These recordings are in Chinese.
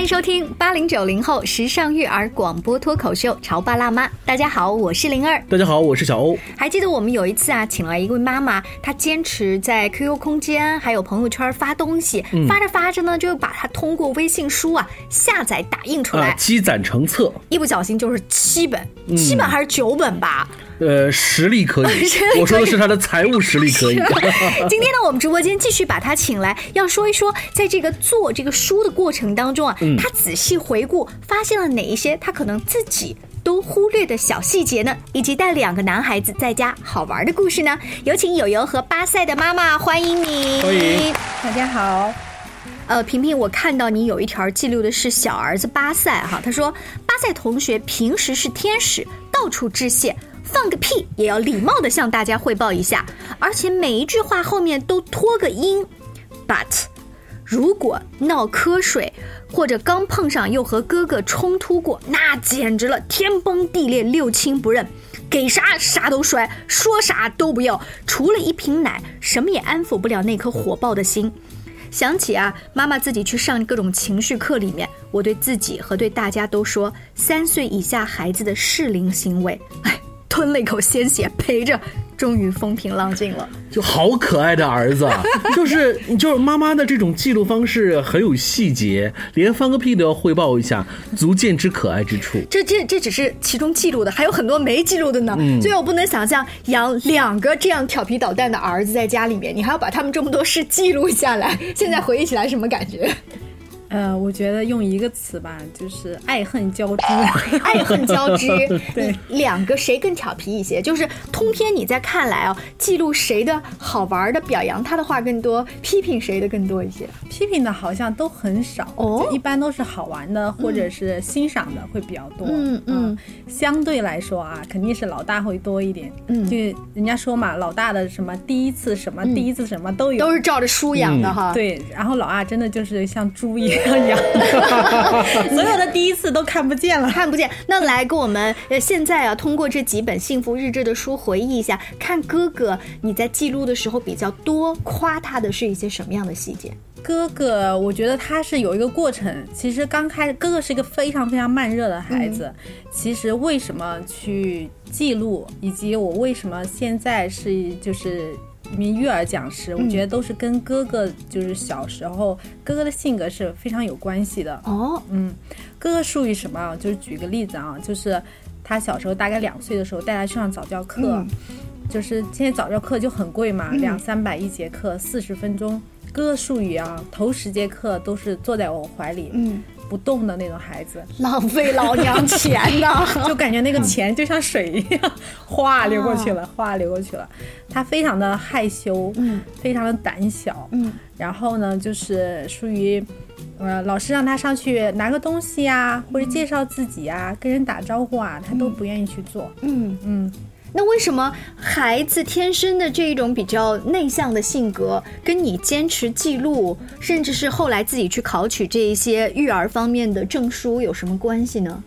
欢迎收听八零九零后时尚育儿广播脱口秀《潮爸辣妈》。大家好，我是灵儿。大家好，我是小欧。还记得我们有一次啊，请来一位妈妈，她坚持在 QQ 空间还有朋友圈发东西，发着发着呢，就把它通过微信书啊下载打印出来，啊，积攒成册。一不小心就是七本，七本还是九本吧？呃，实力可以 可以，我说的是他的财务实力可以。今天呢，我们直播间继续把他请来，要说一说，在这个做这个书的过程当中啊，他仔细回顾，发现了哪一些他可能自己都忽略的小细节呢？以及带两个男孩子在家好玩的故事呢？有请友友和巴塞的妈妈，欢迎你，欢迎大家好。呃，平平，我看到你有一条记录的是小儿子巴塞哈，他说巴塞同学平时是天使，到处致谢，放个屁也要礼貌的向大家汇报一下，而且每一句话后面都拖个音，but。如果闹瞌睡，或者刚碰上又和哥哥冲突过，那简直了，天崩地裂，六亲不认，给啥啥都摔，说啥都不要，除了一瓶奶，什么也安抚不了那颗火爆的心。想起啊，妈妈自己去上各种情绪课里面，我对自己和对大家都说，三岁以下孩子的适龄行为，哎，吞了一口鲜血陪着，终于风平浪静了。就好可爱的儿子，就是就是妈妈的这种记录方式很有细节，连放个屁都要汇报一下，足见之可爱之处。这这这只是其中记录的，还有很多没记录的呢。所以我不能想象养两个这样调皮捣蛋的儿子在家里面，你还要把他们这么多事记录下来。现在回忆起来什么感觉？呃，我觉得用一个词吧，就是爱恨交织。爱恨交织，对，两个谁更调皮一些？就是通篇你在看来啊，记录谁的好玩的，表扬他的话更多，批评谁的更多一些？批评的好像都很少哦一般都是好玩的或者是欣赏的会比较多。嗯嗯相对来说啊，肯定是老大会多一点。嗯就人家说嘛，老大的什么第一次什么、第一次什么都有。都是照着书养的哈。对，然后老二真的就是像猪一样养，所有的第一次都看不见了。看不见，那来跟我们呃，现在啊，通过这几本幸福日志的书回忆一下，看哥哥你在记录的时候比较多夸他的是一些什么样的细节？哥哥，我觉得他是有一个过程。其实刚开始，哥哥是一个非常非常慢热的孩子。其实为什么去记录，以及我为什么现在是就是一名育儿讲师，我觉得都是跟哥哥就是小时候哥哥的性格是非常有关系的。哦，嗯，哥哥属于什么啊？就是举个例子啊，就是他小时候大概两岁的时候带他去上早教课，嗯。就是现在早教课就很贵嘛，两三百一节课，四十分钟。哥哥术语啊，头十节课都是坐在我怀里，嗯，不动的那种孩子，浪费老娘钱呐！就感觉那个钱就像水一样，哗流过去了，哗流过去了。他非常的害羞，嗯，非常的胆小，嗯，然后呢，就是属于，呃，老师让他上去拿个东西呀，或者介绍自己呀，跟人打招呼啊，他都不愿意去做。嗯，嗯，那为什么孩子天生的这一种比较内向的性格，跟你坚持记录，甚至是后来自己去考取这一些育儿方面的证书有什么关系呢？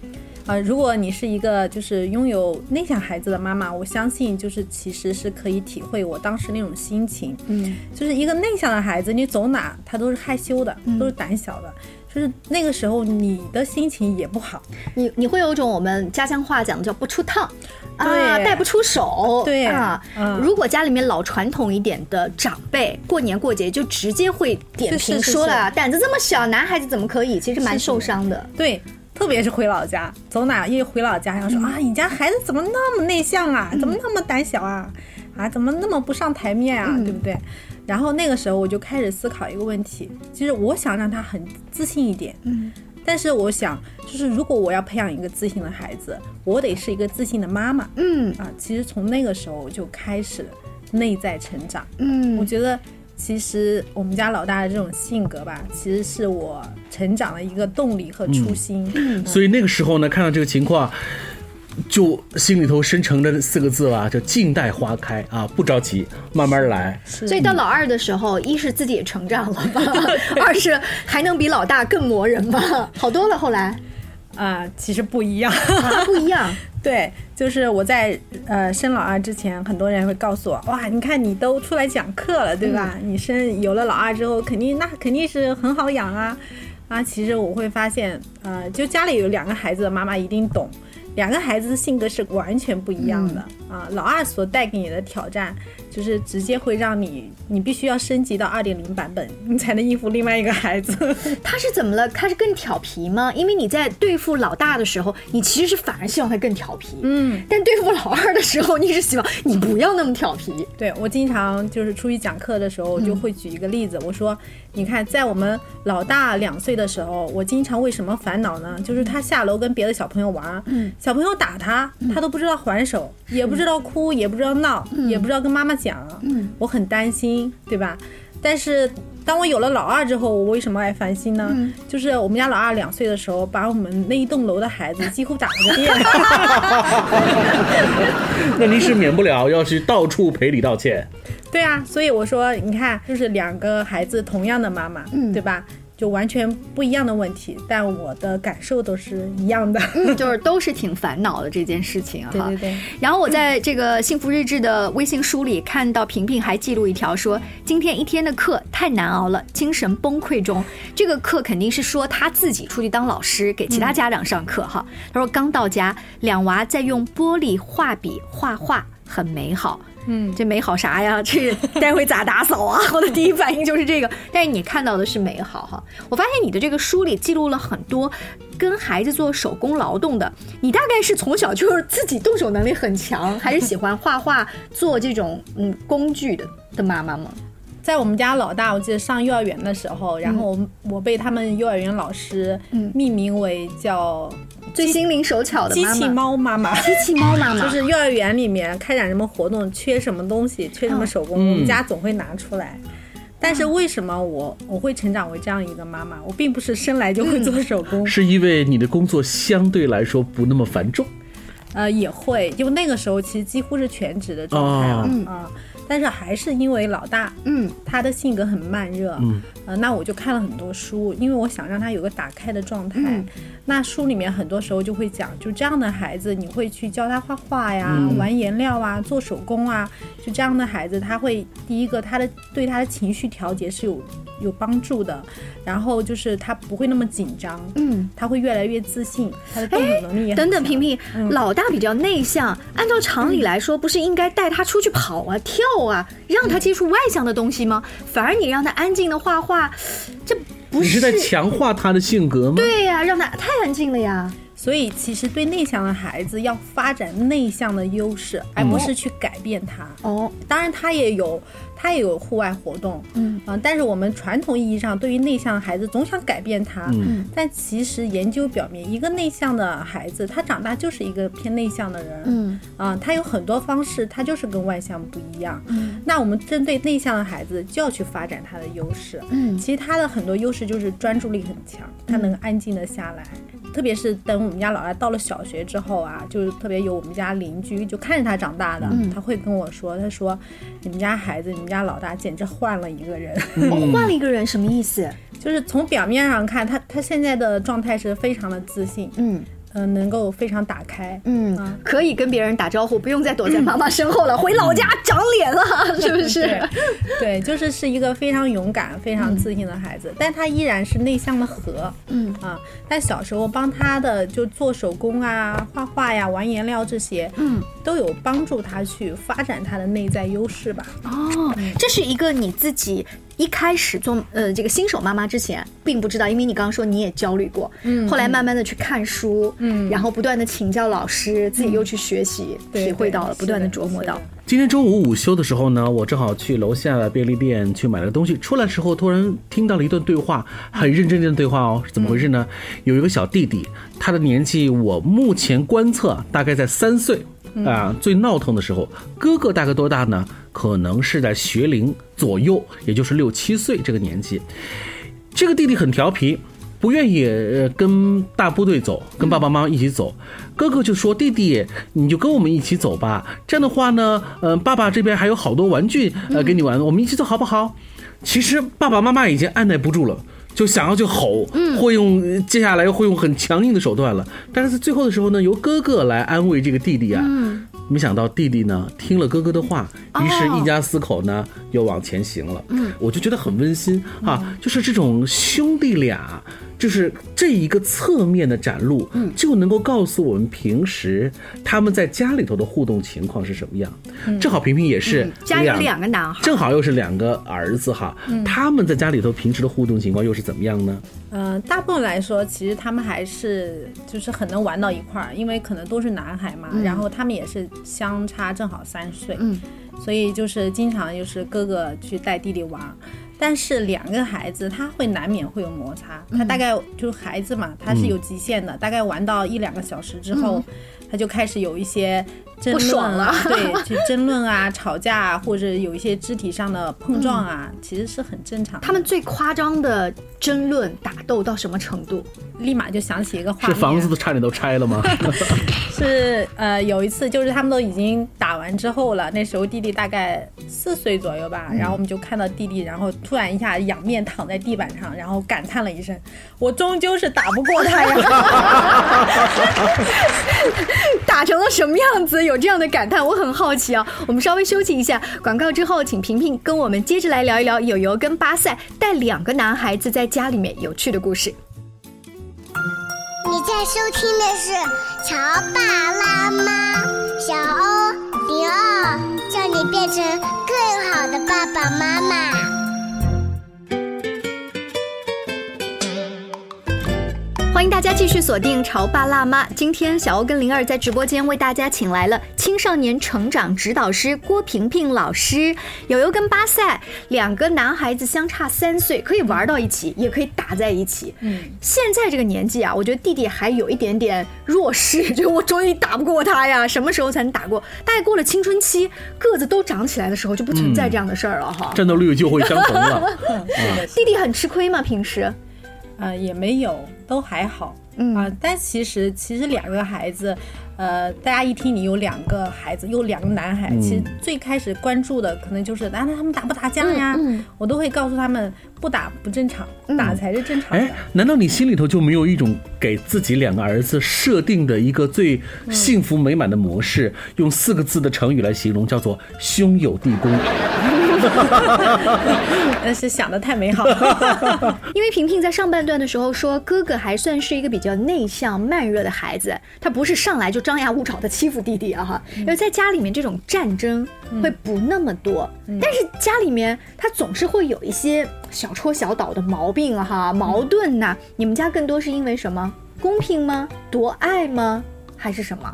呃，如果你是一个就是拥有内向孩子的妈妈，我相信就是其实是可以体会我当时那种心情。嗯，就是一个内向的孩子，你走哪他都是害羞的，都是胆小的。就是那个时候你的心情也不好，你你会有一种我们家乡话讲的叫不出趟。啊，带不出手，对啊，嗯如果家里面老传统一点的长辈，过年过节就直接会点评说了，胆子这么小，男孩子怎么可以？其实蛮受伤的。对，特别是回老家，走哪一回老家，然后说、啊，你家孩子怎么那么内向啊？怎么那么胆小啊？啊，怎么那么不上台面啊？对不对？然后那个时候我就开始思考一个问题，其实我想让他很自信一点，嗯，但是我想，就是如果我要培养一个自信的孩子，我得是一个自信的妈妈嗯啊。其实从那个时候就开始内在成长，嗯我嗯觉得。其实我们家老大的这种性格吧，其实是我成长的一个动力和初心。所以那个时候呢，看到这个情况，就心里头生成的四个字吧，叫静待花开啊，不着急，慢慢来。所以到老二的时候，一是自己也成长了吧，二是还能比老大更磨人吧，好多了。后来啊、其实不一样。啊不一样，对，就是我在呃生老二之前，很多人会告诉我，哇，你看你都出来讲课了，对吧？你生有了老二之后，肯定那肯定是很好养啊。啊，其实我会发现，呃，就家里有两个孩子的妈妈一定懂，两个孩子的性格是完全不一样的、啊。老二所带给你的挑战，就是直接会让你，你必须要升级到二点零版本，你才能应付另外一个孩子。他是怎么了？他是更调皮吗？因为你在对付老大的时候，你其实是反而希望他更调皮，嗯，但对付老二的时候，你是希望你不要那么调皮。对我经常就是出去讲课的时候，我就会举一个例子，我说，你看，在我们老大两岁的时候，我经常为什么烦恼呢？就是他下楼跟别的小朋友玩，嗯小朋友打他，他都不知道还手，也不知道哭，也不知道闹，也不知道跟妈妈讲，嗯我很担心，对吧？但是当我有了老二之后，我为什么爱烦心呢？嗯就是我们家老二两岁的时候，把我们那一栋楼的孩子几乎打了个遍。那您是免不了要去到处赔礼道歉。对啊，所以我说，你看，就是两个孩子同样的妈妈，嗯对吧？就完全不一样的问题，但我的感受都是一样的。就是都是挺烦恼的这件事情哈。对对对。然后我在这个幸福日志的微信书里看到平平还记录一条说，今天一天的课太难熬了，精神崩溃中。这个课肯定是说他自己出去当老师，给其他家长上课哈。他说刚到家，两娃在用玻璃画笔画画，很美好。嗯，这美好啥呀？这待会咋打扫啊？我的第一反应就是这个。但是你看到的是美好哈。我发现你的这个书里记录了很多跟孩子做手工劳动的。你大概是从小就是自己动手能力很强，还是喜欢画画、做这种 嗯工具的的妈妈吗？在我们家老大，我记得上幼儿园的时候，然后我我被他们幼儿园老师嗯命名为叫最心灵手巧的机器猫妈妈。机器猫妈妈，就是幼儿园里面开展什么活动，缺什么东西，缺什么手工，嗯。我们家总会拿出来。但是为什么我我会成长为这样一个妈妈？我并不是生来就会做手工，是因为你的工作相对来说不那么繁重。呃，也会，就那个时候其实几乎是全职的状态了。啊、嗯但是还是因为老大嗯。他的性格很慢热，嗯，呃，那我就看了很多书，因为我想让他有个打开的状态。嗯。那书里面很多时候就会讲，就这样的孩子，你会去教他画画呀、嗯。玩颜料啊、做手工啊，就这样的孩子，他会第一个他的对他的情绪调节是有有帮助的，然后就是他不会那么紧张，嗯。他会越来越自信，他的动手能力也等等，强萍萍，老大比较内向，按照常理来说，不是应该带他出去跑啊、跳啊，让他接触外向的东西吗？反而你让他安静的画画，这不是你是在强化他的性格吗？对呀、让他太安静了呀。所以，其实对内向的孩子要发展内向的优势，而不是去改变他。哦，当然，他也有他也有户外活动，嗯啊、但是我们传统意义上对于内向的孩子总想改变他，嗯但其实研究表明，一个内向的孩子，他长大就是一个偏内向的人，嗯啊、他有很多方式，他就是跟外向不一样。嗯那我们针对内向的孩子，就要去发展他的优势。嗯其实他的很多优势就是专注力很强，他能安静的下来。特别是等我们家老大到了小学之后啊，就是特别有我们家邻居就看着他长大的，嗯他会跟我说，他说你们家孩子，你们家老大简直换了一个人。我 换了一个人，什么意思？就是从表面上看，他他现在的状态是非常的自信，嗯嗯、能够非常打开。嗯嗯，可以跟别人打招呼，不用再躲在妈妈身后了，回老家长脸了，是不是对？对，就是是一个非常勇敢、非常自信的孩子，但他依然是内向的和。嗯啊，但小时候帮他的就做手工啊、画画呀、玩颜料这些，嗯，都有帮助他去发展他的内在优势吧。哦，这是一个你自己一开始做呃这个新手妈妈之前并不知道，因为你刚刚说你也焦虑过，嗯后来慢慢的去看书，嗯。然后不断的请教老师，自己又去学习，对体会到了，不断的琢磨到，今天中午午休的时候呢，我正好去楼下的便利店去买了东西，出来的时候突然听到了一段对话，很认真的对话哦，是怎么回事呢？有一个小弟弟，他的年纪我目前观测大概在三岁啊，最闹腾的时候，哥哥大概多大呢？可能是在学龄左右，也就是六七岁这个年纪。这个弟弟很调皮，不愿意跟大部队走，跟爸爸妈妈一起走。哥哥就说：“弟弟，你就跟我们一起走吧。这样的话呢，呃，爸爸这边还有好多玩具呃给你玩，我们一起走好不好？”其实爸爸妈妈已经按耐不住了。就想要去吼，会用接下来会用很强硬的手段了。但是在最后的时候呢，由哥哥来安慰这个弟弟啊，嗯没想到弟弟呢听了哥哥的话，于是一家四口呢又往前行了。嗯，我就觉得很温馨啊，就是这种兄弟俩。就是这一个侧面的展露，嗯，就能够告诉我们平时他们在家里头的互动情况是什么样。正好平平也是家有两个男孩，正好又是两个儿子哈，他们在家里头平时的互动情况又是怎么样呢？嗯，大部分来说，其实他们还是就是很能玩到一块儿，因为可能都是男孩嘛，然后他们也是相差正好三岁，嗯，所以就是经常就是哥哥去带弟弟玩。但是两个孩子他会难免会有摩擦，他大概就是孩子嘛，他是有极限的，大概玩到一两个小时之后，他就开始有一些。不爽了，对，去争论啊、吵架啊，或者有一些肢体上的碰撞啊，其实是很正常。他们最夸张的争论、打斗到什么程度？立马就想起一个画面，是房子都差点都拆了吗？是呃，有一次就是他们都已经打完之后了，那时候弟弟大概四岁左右吧，然后我们就看到弟弟，然后突然一下仰面躺在地板上，然后感叹了一声：“我终究是打不过他呀！”打成了什么样子？有。有这样的感叹，我很好奇啊。我们稍微休息一下，广告之后，请平平跟我们接着来聊一聊友友跟巴塞带两个男孩子在家里面有趣的故事。你在收听的是《乔爸拉妈》，小欧零二，叫你变成更好的爸爸妈妈。欢迎大家继续锁定《潮爸辣妈》。今天小欧跟灵儿在直播间为大家请来了青少年成长指导师郭萍萍老师。友友跟巴塞两个男孩子相差三岁，可以玩到一起，也可以打在一起。嗯，现在这个年纪啊，我觉得弟弟还有一点点弱势，就我终于打不过他呀。什么时候才能打过？大概过了青春期，个子都长起来的时候，就不存在这样的事儿了哈。战斗力就会相同了。弟弟很吃亏吗？平时？呃，也没有，都还好。嗯啊，但其实其实两个孩子，呃，大家一听你有两个孩子，有两个男孩，其实最开始关注的可能就是，那他们打不打架呀？我都会告诉他们，不打不正常，打才是正常的。哎，难道你心里头就没有一种给自己两个儿子设定的一个最幸福美满的模式？用四个字的成语来形容，叫做兄友弟恭。那是想的太美好了，因为平平在上半段的时候说，哥哥还算是一个比较内向慢热的孩子，他不是上来就张牙舞爪的欺负弟弟啊哈，因为在家里面这种战争会不那么多，但是家里面他总是会有一些小戳小捣的毛病哈，矛盾呐，你们家更多是因为什么？公平吗？夺爱吗？还是什么？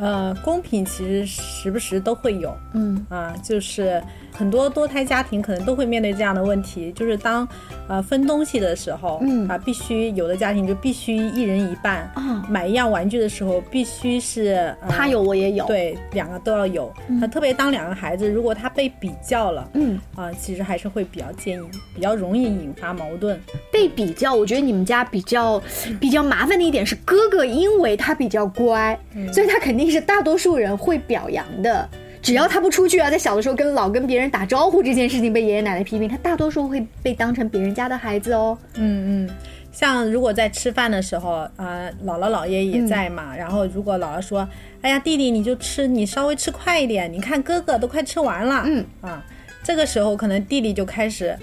呃，公平其实时不时都会有，嗯。啊，就是很多多胎家庭可能都会面对这样的问题，就是当呃分东西的时候，嗯啊，必须有的家庭就必须一人一半，啊，买一样玩具的时候必须是他有我也有，对，两个都要有。那特别当两个孩子如果他被比较了，嗯啊，其实还是会比较建议，比较容易引发矛盾。被比较，我觉得你们家比较 比较麻烦的一点是哥哥，因为他比较乖，所以他肯定。是大多数人会表扬的，只要他不出去啊，在小的时候跟老跟别人打招呼这件事情被爷爷奶奶批评，他大多数会被当成别人家的孩子哦。嗯嗯，像如果在吃饭的时候啊，姥姥姥爷也在嘛，然后如果姥姥说：“哎呀，弟弟你就吃，你稍微吃快一点，你看哥哥都快吃完了。”嗯啊，这个时候可能弟弟就开始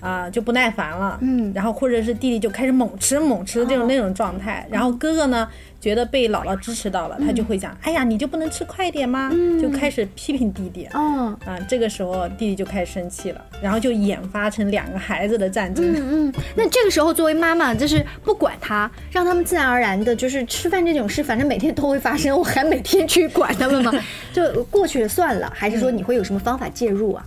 啊就不耐烦了，嗯，然后或者是弟弟就开始猛吃猛吃这种那种状态，然后哥哥呢？觉得被姥姥支持到了，他就会讲：“哎呀，你就不能吃快一点吗？”就开始批评弟弟。哦，啊，这个时候弟弟就开始生气了，然后就演发成两个孩子的战争。嗯嗯。那这个时候，作为妈妈，就是不管他，让他们自然而然的，就是吃饭这种事，反正每天都会发生，我还每天去管他们吗？就过去了算了，还是说你会有什么方法介入啊？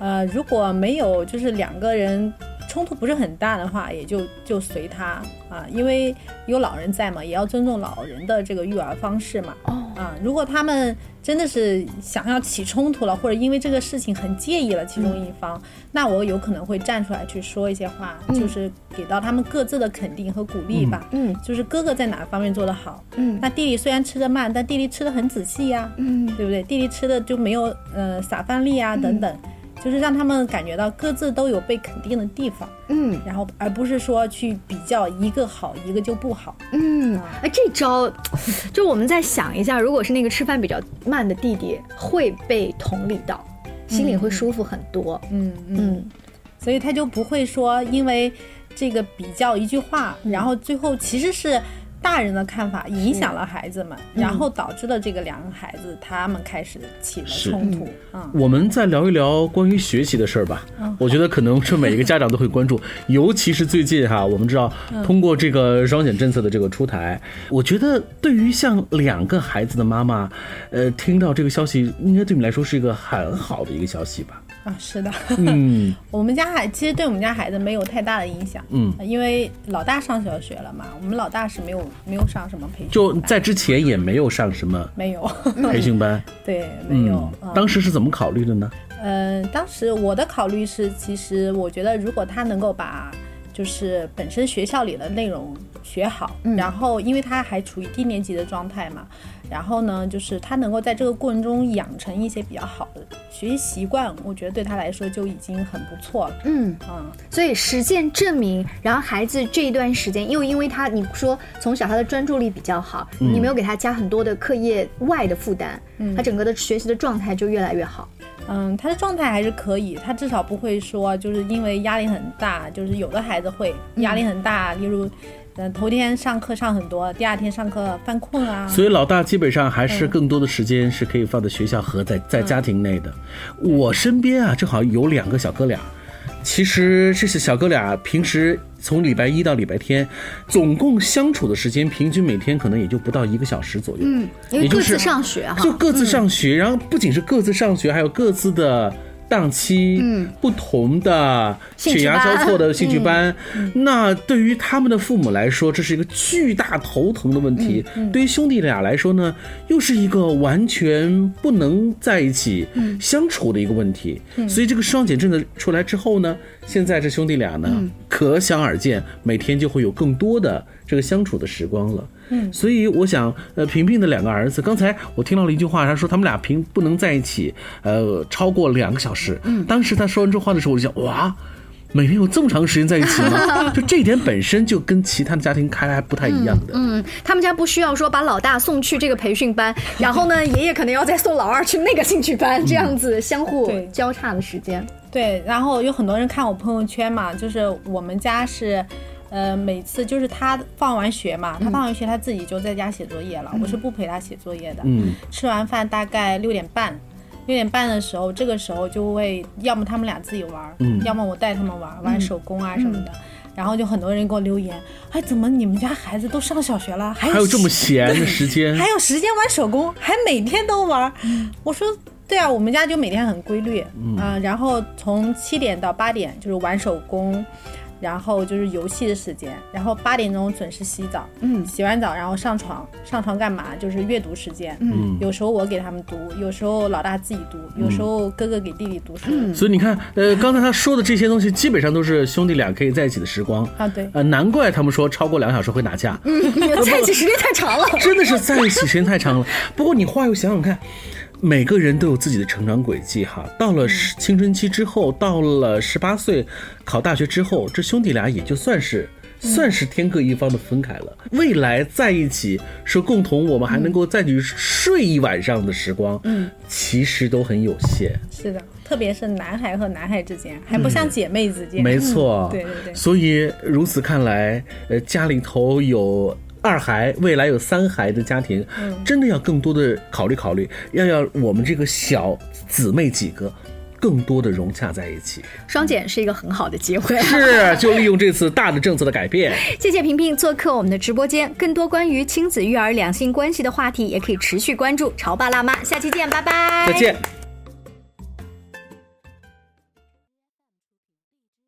呃，如果没有，就是两个人。冲突不是很大的话，也就就随他啊，因为有老人在嘛，也要尊重老人的这个育儿方式嘛。哦啊，如果他们真的是想要起冲突了，或者因为这个事情很介意了其中一方，那我有可能会站出来去说一些话，就是给到他们各自的肯定和鼓励吧。嗯，就是哥哥在哪方面做得好，嗯，那弟弟虽然吃的慢，但弟弟吃的很仔细呀，嗯，对不对？弟弟吃的就没有呃撒饭粒啊等等。就是让他们感觉到各自都有被肯定的地方，嗯然后而不是说去比较一个好一个就不好。嗯，哎，这招，就我们再想一下，如果是那个吃饭比较慢的弟弟，会被同理到，心里会舒服很多。嗯嗯，嗯所以他就不会说因为这个比较一句话，然后最后其实是。大人的看法影响了孩子们，然后导致了这个两个孩子他们开始起了冲突。嗯，我们再聊一聊关于学习的事儿吧。我觉得可能是每一个家长都会关注，尤其是最近哈，我们知道通过这个双减政策的这个出台，我觉得对于像两个孩子的妈妈，呃，听到这个消息，应该对你来说是一个很好的一个消息吧？啊，是的，嗯。我们家孩其实对我们家孩子没有太大的影响，嗯，因为老大上小学了嘛，我们老大是没有没有上什么培训班，就在之前也没有上什么没有，培训班，对，没有。嗯。嗯，当时是怎么考虑的呢？嗯，当时我的考虑是，其实我觉得如果他能够把就是本身学校里的内容学好，然后因为他还处于低年级的状态嘛，然后呢，就是他能够在这个过程中养成一些比较好的学习习惯，我觉得对他来说就已经很不错了。嗯，嗯，所以实践证明，然后孩子这一段时间，又因为他你说从小他的专注力比较好，你没有给他加很多的课业外的负担，他整个的学习的状态就越来越好。嗯，他的状态还是可以，他至少不会说就是因为压力很大，就是有的孩子会压力很大，例如，呃，头天上课上很多，第二天上课犯困啊。所以老大基本上还是更多的时间是可以放在学校和在在家庭内的。我身边啊，正好有两个小哥俩。其实这些小哥俩平时从礼拜一到礼拜天，总共相处的时间平均每天可能也就不到一个小时左右。嗯，因为也就是各自上学哈，就各自上学，然后不仅是各自上学，还有各自的档期，嗯不同的血压交错的兴趣班。那对于他们的父母来说，这是一个巨大头疼的问题；对于兄弟俩来说呢，又是一个完全不能在一起相处的一个问题。所以这个双减政策出来之后呢，现在这兄弟俩呢，可想而知，每天就会有更多的这个相处的时光了。嗯，所以我想，呃，平平的两个儿子，刚才我听到了一句话，他说他们俩平不能在一起，呃，超过两个小时。嗯，当时他说完这话的时候，我就想，哇，每天有这么长时间在一起吗？就这一点本身就跟其他的家庭看来还不太一样的。嗯，他们家不需要说把老大送去这个培训班，然后呢，爷爷可能要再送老二去那个兴趣班，这样子相互对交叉的时间。对，然后有很多人看我朋友圈嘛，就是我们家是，呃，每次就是他放完学嘛，他放完学他自己就在家写作业了，我是不陪他写作业的。嗯，吃完饭大概六点半，六点半的时候，这个时候就会要么他们俩自己玩，嗯要么我带他们玩，玩手工啊什么的。然后就很多人给我留言，哎，怎么你们家孩子都上小学了，还有还有这么闲的时间还，有时间玩手工，还每天都玩。我说对啊，我们家就每天很规律，嗯、然后从七点到八点就是玩手工。然后就是游戏的时间，然后八点钟准时洗澡，嗯洗完澡然后上床，上床干嘛？就是阅读时间，嗯有时候我给他们读，有时候老大自己读，有时候哥哥给弟弟读书。所以你看，呃，刚才他说的这些东西，基本上都是兄弟俩可以在一起的时光。啊，对，呃，难怪他们说超过两个小时会打架。嗯在一起时间太长了。真的是在一起时间太长了。不过你话又想想看，每个人都有自己的成长轨迹哈。到了十青春期之后，到了十八岁考大学之后，这兄弟俩也就算是。算是天各一方的分开了，未来在一起说共同，我们还能够再去睡一晚上的时光，嗯，其实都很有限。是的，特别是男孩和男孩之间，还不像姐妹之间。没错，对对对所以如此看来，呃，家里头有二孩，未来有三孩的家庭，真的要更多的考虑考虑，要要我们这个小姊妹几个。更多的融洽在一起，双减是一个很好的机会。是就利用这次大的政策的改变。谢谢平平做客我们的直播间，更多关于亲子育儿、两性关系的话题，也可以持续关注潮爸辣妈。下期见，拜拜。再见。